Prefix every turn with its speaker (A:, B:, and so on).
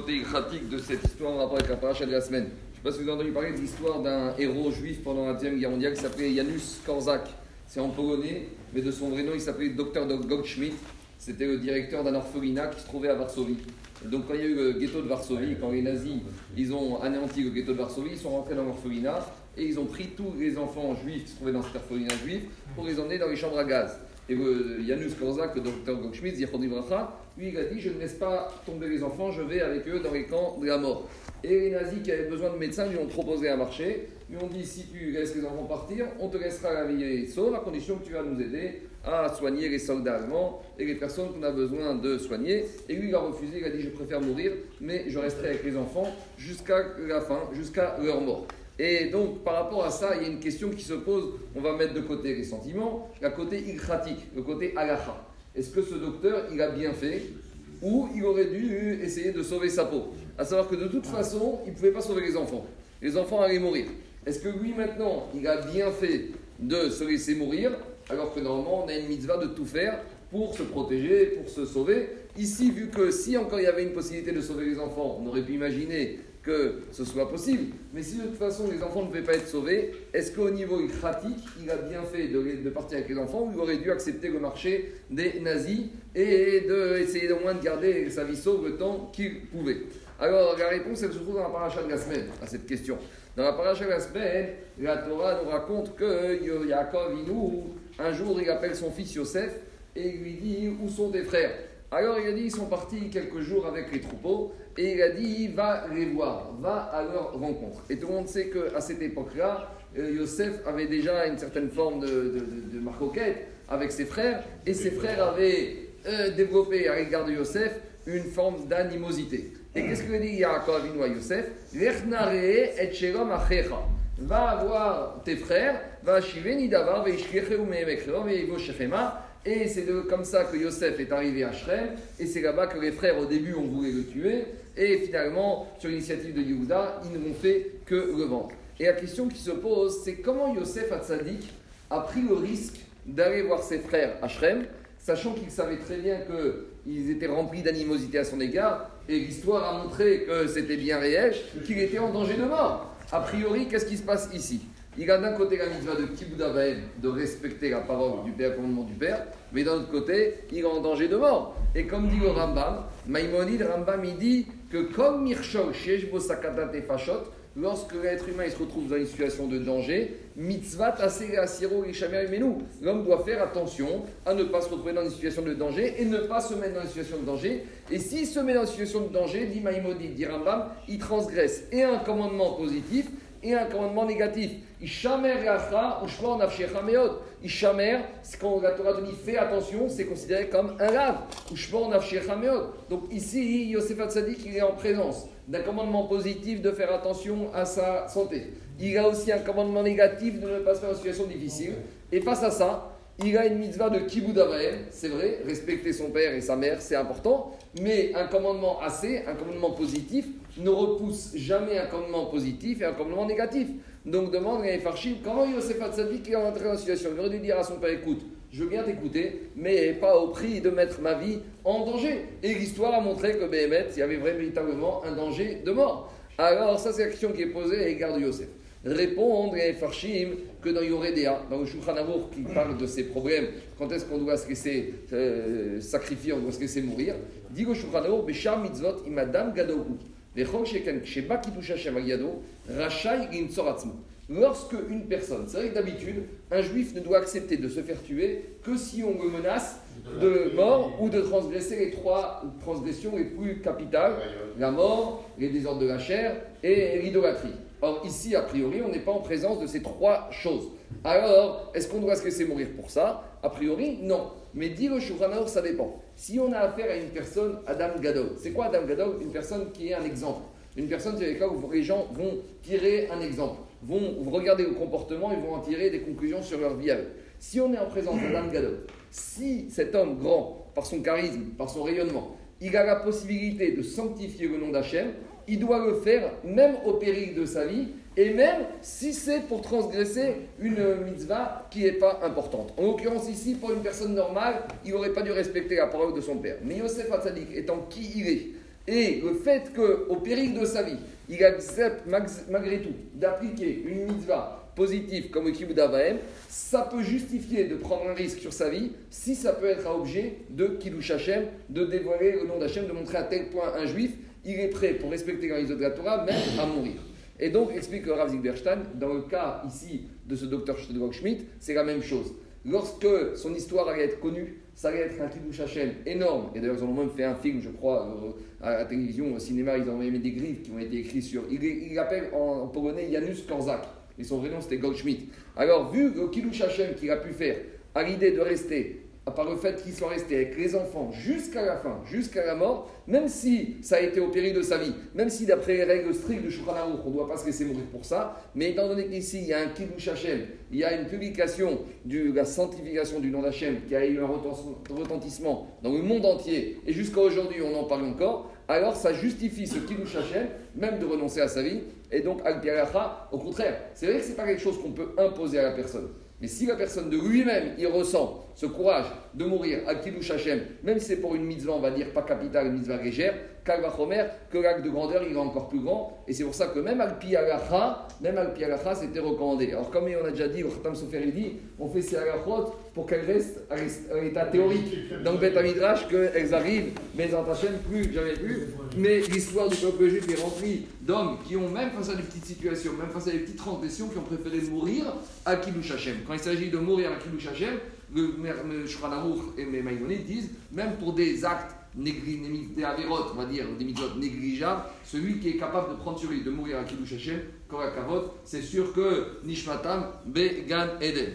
A: côté pratique de cette histoire en rapport avec la paracha de la semaine. Je ne sais pas si vous avez entendu parler de l'histoire d'un héros juif pendant la Deuxième Guerre mondiale qui s'appelait Janusz Korczak. C'est en polonais, mais de son vrai nom, il s'appelait Dr. Goldschmidt. C'était le directeur d'un orphelinat qui se trouvait à Varsovie. donc, quand il y a eu le ghetto de Varsovie, quand les nazis ils ont anéanti le ghetto de Varsovie, ils sont rentrés dans l'orphelinat et ils ont pris tous les enfants juifs qui se trouvaient dans cet orphelinat juif pour les emmener dans les chambres à gaz. Et le, Janusz Korczak, le docteur Goldschmidt, lui, il a dit Je ne laisse pas tomber les enfants, je vais avec eux dans les camps de la mort. Et les nazis qui avaient besoin de médecins lui ont proposé un marché. Lui ont dit Si tu laisses les enfants partir, on te laissera la vie sauve à condition que tu vas nous aider à soigner les soldats allemands et les personnes qu'on a besoin de soigner. Et lui, il a refusé, il a dit Je préfère mourir, mais je resterai avec les enfants jusqu'à la fin, jusqu'à leur mort. Et donc, par rapport à ça, il y a une question qui se pose. On va mettre de côté les sentiments, la côté ikratique, le côté alaha. Est-ce que ce docteur, il a bien fait ou il aurait dû essayer de sauver sa peau? À savoir que de toute façon, il ne pouvait pas sauver les enfants. Les enfants allaient mourir. Est-ce que lui, maintenant, il a bien fait de se laisser mourir, alors que normalement, on a une mitzvah de tout faire pour se protéger, pour se sauver? Ici, vu que si encore il y avait une possibilité de sauver les enfants, on aurait pu imaginer que ce soit possible. Mais si de toute façon les enfants ne pouvaient pas être sauvés, est-ce qu'au niveau pratique, il a bien fait de, partir avec les enfants ou il aurait dû accepter le marché des nazis et d'essayer au moins de garder sa vie sauve le temps qu'il pouvait? Alors la réponse, elle se trouve dans la paracha de la à cette question. Dans la paracha de la la Torah nous raconte que Yaakov Inou, un jour, il appelle son fils Yosef et il lui dit Où sont tes frères? Alors il a dit, ils sont partis quelques jours avec les troupeaux, et il a dit, va les voir, va à leur rencontre. Et tout le monde sait qu'à cette époque-là, euh, Yosef avait déjà une certaine forme de, de, marcoquette avec ses frères, et ses frères avaient euh, développé à l'égard de Yosef une forme d'animosité. Et qu'est-ce que dit Yaakov à Yosef? Va voir tes frères, et c'est comme ça que Yosef est arrivé à Shrem, et c'est là-bas que les frères au début ont voulu le tuer, et finalement, sur l'initiative de Yehuda, ils n'ont fait que le vendre. Et la question qui se pose, c'est comment Yosef Hatzadik a pris le risque d'aller voir ses frères à Shrem, sachant qu'il savait très bien qu'ils étaient remplis d'animosité à son égard, et l'histoire a montré que c'était bien réel, qu'il était en danger de mort. A priori, qu'est-ce qui se passe ici? Il a d'un côté la mitzvah de Kibbutz de respecter la parole du Père, le commandement du Père, mais d'un autre côté, il est en danger de mort. Et comme dit le Rambam, Maïmonide, Rambam, il dit que comme Mirshol, Sheshbo Sakatat et Fashot, lorsque l'être humain il se retrouve dans une situation de danger, mitzvah asiro menou. L'homme doit faire attention à ne pas se retrouver dans une situation de danger et ne pas se mettre dans une situation de danger. Et s'il se met dans une situation de danger, dit Maïmonide, dit Rambam, il transgresse et un commandement positif et un commandement négatif. Ishamer ou meod. Ishamer, ce qu'on la Torah dit fait attention, c'est considéré comme un lave. Ou meod. Donc ici, Yosef Hatzadik, il est en présence d'un commandement positif de faire attention à sa santé. Il a aussi un commandement négatif de ne pas se faire une situation difficile. Et face à ça, il a une mitzvah de kibbutz c'est vrai, respecter son père et sa mère, c'est important, mais un commandement assez, un commandement positif, ne repousse jamais un commandement positif et un commandement négatif. Donc demande à Farshim comment Yosef Hatzadik est entré dans la situation? Il aurait dû dire à son père écoute, je veux bien t'écouter, mais pas au prix de mettre ma vie en danger. Et l'histoire a montré que Béhémet, il y avait véritablement un danger de mort. Alors, ça, c'est la question qui est posée à l'égard de Yosef. Répondre à Farshim que dans Yoredea, dans le qui parle de ces problèmes, quand est-ce qu'on doit se laisser euh, sacrifier, on doit se mourir, dit le Shulchan Beshar mitzvot imadam gadou. Lorsque une personne, c'est vrai que d'habitude, un juif ne doit accepter de se faire tuer que si on le menace de mort ou de transgresser les trois transgressions les plus capitales la mort, les désordres de la chair et l'idolâtrie. Or, ici, a priori, on n'est pas en présence de ces trois choses. Alors, est-ce qu'on doit se laisser mourir pour ça? A priori, non. Mais dit le Shulchan ça dépend. Si on a affaire à une personne, Adam Gadol, c'est quoi Adam Gadol? Une personne qui est un exemple. Une personne sur laquelle les gens vont tirer un exemple, vont regarder le comportement et vont en tirer des conclusions sur leur vie Si on est en présence d'Adam Gadol, si cet homme grand, par son charisme, par son rayonnement, il a la possibilité de sanctifier le nom d'Hachem, il doit le faire même au péril de sa vie et même si c'est pour transgresser une mitzvah qui n'est pas importante. En l'occurrence ici, pour une personne normale, il n'aurait pas dû respecter la parole de son père. Mais Yosef Hatzadik, étant qui il est, Et le fait qu'au péril de sa vie, il accepte malgré tout d'appliquer une mitzvah positive comme le kibbutz ça peut justifier de prendre un risque sur sa vie si ça peut être à objet de kiddush Hashem, de dévoiler le nom d'Hachem, de montrer à tel point un juif, il est prêt pour respecter les de la Torah, même à mourir. Et donc, explique Rav Zilberstein, dans le cas ici de ce docteur Schmidt, c'est la même chose. Lorsque son histoire allait être connue, ça allait être un kiddush Hashem énorme. Et d'ailleurs, ils ont même fait un film, je crois, euh, à la télévision, au cinéma, ils ont même des griffes qui ont été écrits sur. Il l'appelle en, polonais Janusz Korzak. Et son vrai nom, c'était Goldschmidt. Alors, vu le kiddush Hashem qu'il a pu faire à l'idée de rester par le fait qu'il soit resté avec les enfants jusqu'à la fin, jusqu'à la mort, même si ça a été au péril de sa vie, même si d'après les règles strictes de Shulchan on ne doit pas se laisser mourir pour ça, mais étant donné qu'ici il y a un Kiddush Hashem, il y a une publication de la sanctification du nom d'Hachem qui a eu un retentissement dans le monde entier, et jusqu'à aujourd'hui on en parle encore, alors ça justifie ce Kiddush Hashem, même de renoncer à sa vie, et donc al au contraire, c'est vrai que ce n'est pas quelque chose qu'on peut imposer à la personne. Mais si la personne de lui-même, il ressent ce courage de mourir à Kiddush même si c'est pour une mitzvah, on va dire pas capitale, une mitzvah légère, Kalvachomer, que l'acte de grandeur, il est encore plus grand. Et c'est pour ça que même Alpi Alacha, même Alpi c'était recommandé. Alors, comme on a déjà dit, au Khatam Sofer, on fait ces Alachot pour qu'elles restent à l'état théorique. Donc, Bet Midrash, qu'elles arrivent, mais en Hachem, plus, jamais plus. Mais l'histoire du peuple juif est remplie d'hommes qui ont, même face à des petites situations, même face à des petites transgressions, qui ont préféré mourir à Kiddush Hashem. Quand il s'agit de mourir à Kiddush Hashem, le Shulchan et mes Maïmonides disent, même pour des actes des avérotes, on va dire, celui qui est capable de prendre sur lui, de mourir à Kiddush Hashem, c'est sûr que Nishmatam Be Gan Eden.